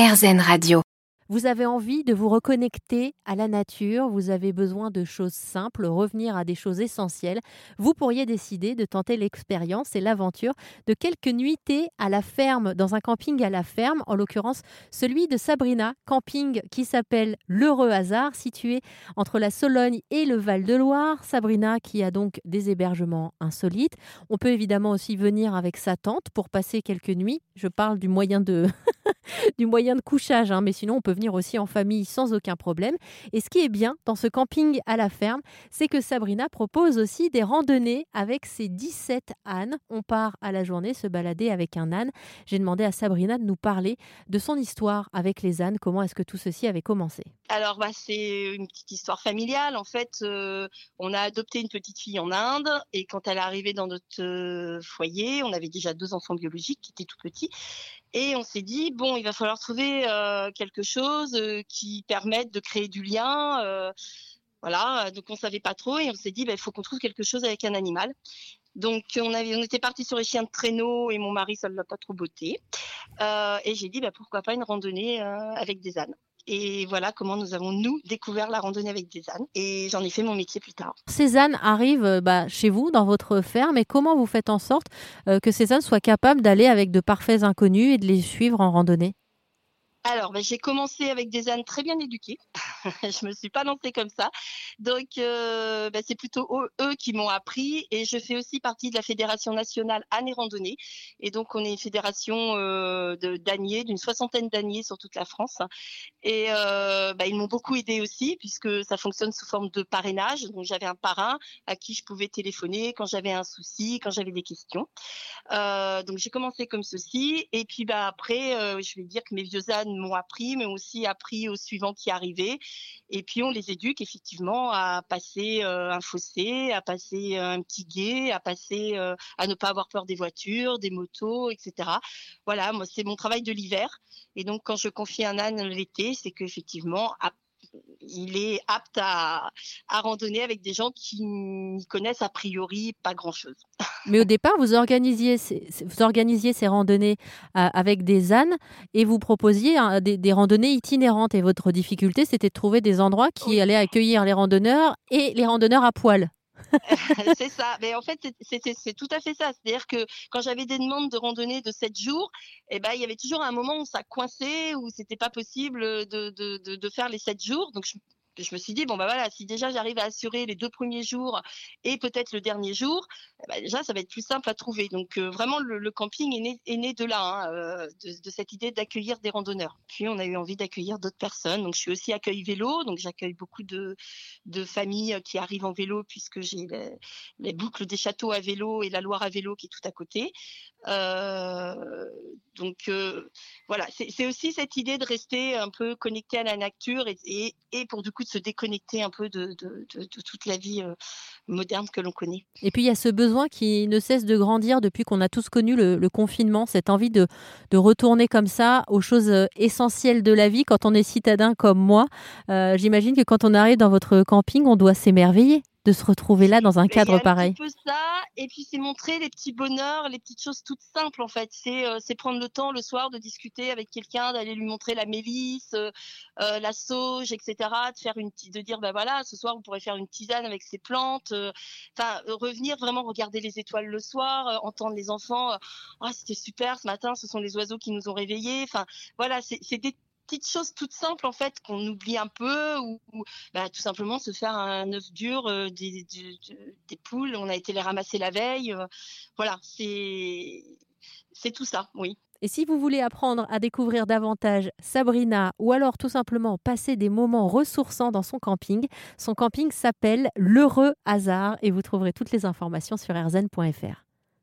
RZN Radio. Vous avez envie de vous reconnecter à la nature, vous avez besoin de choses simples, revenir à des choses essentielles. Vous pourriez décider de tenter l'expérience et l'aventure de quelques nuitées à la ferme, dans un camping à la ferme, en l'occurrence celui de Sabrina, camping qui s'appelle L'Heureux Hasard, situé entre la Sologne et le Val-de-Loire. Sabrina qui a donc des hébergements insolites. On peut évidemment aussi venir avec sa tante pour passer quelques nuits. Je parle du moyen de, du moyen de couchage, hein, mais sinon on peut venir aussi en famille sans aucun problème. Et ce qui est bien dans ce camping à la ferme, c'est que Sabrina propose aussi des randonnées avec ses 17 ânes. On part à la journée se balader avec un âne. J'ai demandé à Sabrina de nous parler de son histoire avec les ânes. Comment est-ce que tout ceci avait commencé? Alors, bah, c'est une petite histoire familiale. En fait, euh, on a adopté une petite fille en Inde et quand elle est arrivée dans notre euh, foyer, on avait déjà deux enfants biologiques qui étaient tout petits. Et on s'est dit, bon, il va falloir trouver euh, quelque chose euh, qui permette de créer du lien. Euh, voilà, donc on savait pas trop et on s'est dit, bah, il faut qu'on trouve quelque chose avec un animal. Donc on, avait, on était parti sur les chiens de traîneau et mon mari, ça ne l'a pas trop beauté. et j'ai dit, bah, pourquoi pas une randonnée avec des ânes. Et voilà comment nous avons, nous, découvert la randonnée avec des ânes. Et j'en ai fait mon métier plus tard. Ces ânes arrivent euh, bah, chez vous, dans votre ferme. Et comment vous faites en sorte euh, que ces ânes soient capables d'aller avec de parfaits inconnus et de les suivre en randonnée? Alors, ben, j'ai commencé avec des ânes très bien éduqués. je me suis pas lancée comme ça. Donc, euh, ben, c'est plutôt eux, qui m'ont appris. Et je fais aussi partie de la Fédération nationale et randonnée. Et donc, on est une fédération euh, de d'âniers, d'une soixantaine d'âniers sur toute la France. Et euh, ben, ils m'ont beaucoup aidé aussi, puisque ça fonctionne sous forme de parrainage. Donc, j'avais un parrain à qui je pouvais téléphoner quand j'avais un souci, quand j'avais des questions. donc, j'ai commencé comme ceci. Et puis, ben, après, je vais dire que mes vieux ânes m'ont appris, mais aussi appris aux suivants qui arrivaient. Et puis on les éduque effectivement à passer euh, un fossé, à passer euh, un petit guet, à passer, euh, à ne pas avoir peur des voitures, des motos, etc. Voilà, moi c'est mon travail de l'hiver. Et donc quand je confie un âne l'été, c'est qu'effectivement il est apte à, randonner avec des gens qui n'y connaissent a priori pas grand-chose. Mais au départ, vous organisiez ces, vous organisiez ces randonnées euh, avec des ânes et vous proposiez hein, des, randonnées itinérantes. Et votre difficulté, c'était de trouver des endroits qui allaient accueillir les randonneurs et les randonneurs à poil. c'est ça. Mais en fait, c'est tout à fait ça. C'est-à-dire que quand j'avais des demandes de randonnée de 7 jours, eh ben, il y avait toujours un moment où ça coinçait, où c'était pas possible de, de, de, de, faire les 7 jours. Donc, je je me suis dit, bon, bah voilà, si déjà j'arrive à assurer les deux premiers jours et peut-être le dernier jour, eh ben, déjà, ça va être plus simple à trouver. Donc, euh, vraiment, le, camping est né, de là, hein, euh, de, cette idée d'accueillir des randonneurs. Puis, on a eu envie d'accueillir d'autres personnes. Donc, je suis aussi accueil vélo. Donc, j'accueille beaucoup de, familles qui arrivent en vélo puisque j'ai les, boucles des châteaux à vélo et la Loire à vélo qui est tout à côté. Euh, donc, voilà, c'est aussi cette idée de rester un peu connecté à la nature et, pour du coup se déconnecter un peu de, toute la vie euh, moderne que l'on connaît. Et puis il y a ce besoin qui ne cesse de grandir depuis qu'on a tous connu le, confinement, cette envie de, retourner comme ça aux choses euh, essentielles de la vie quand on est citadin comme moi. Euh, j'imagine que quand on arrive dans votre camping, on doit s'émerveiller de se retrouver là dans un cadre pareil. C'est un peu ça, et puis c'est montrer les petits bonheurs, les petites choses toutes simples en fait. C'est euh, prendre le temps le soir de discuter avec quelqu'un, d'aller lui montrer la mélisse, euh, euh, la sauge, etc. De faire une de dire ben voilà, ce soir on pourrait faire une tisane avec ces plantes. Enfin revenir vraiment regarder les étoiles le soir, entendre les enfants. Ah c'était super ce matin, ce sont les oiseaux qui nous ont réveillés. Enfin voilà, c'est des petites choses toutes simples en fait qu'on oublie un peu ou, bah, tout simplement se faire un œuf dur euh, des, poules. On a été les ramasser la veille. Euh, voilà, c'est c'est tout ça, oui. Et si vous voulez apprendre à découvrir davantage Sabrina ou alors tout simplement passer des moments ressourçants dans son camping, son camping s'appelle L'Heureux Hasard et vous trouverez toutes les informations sur rzn.fr.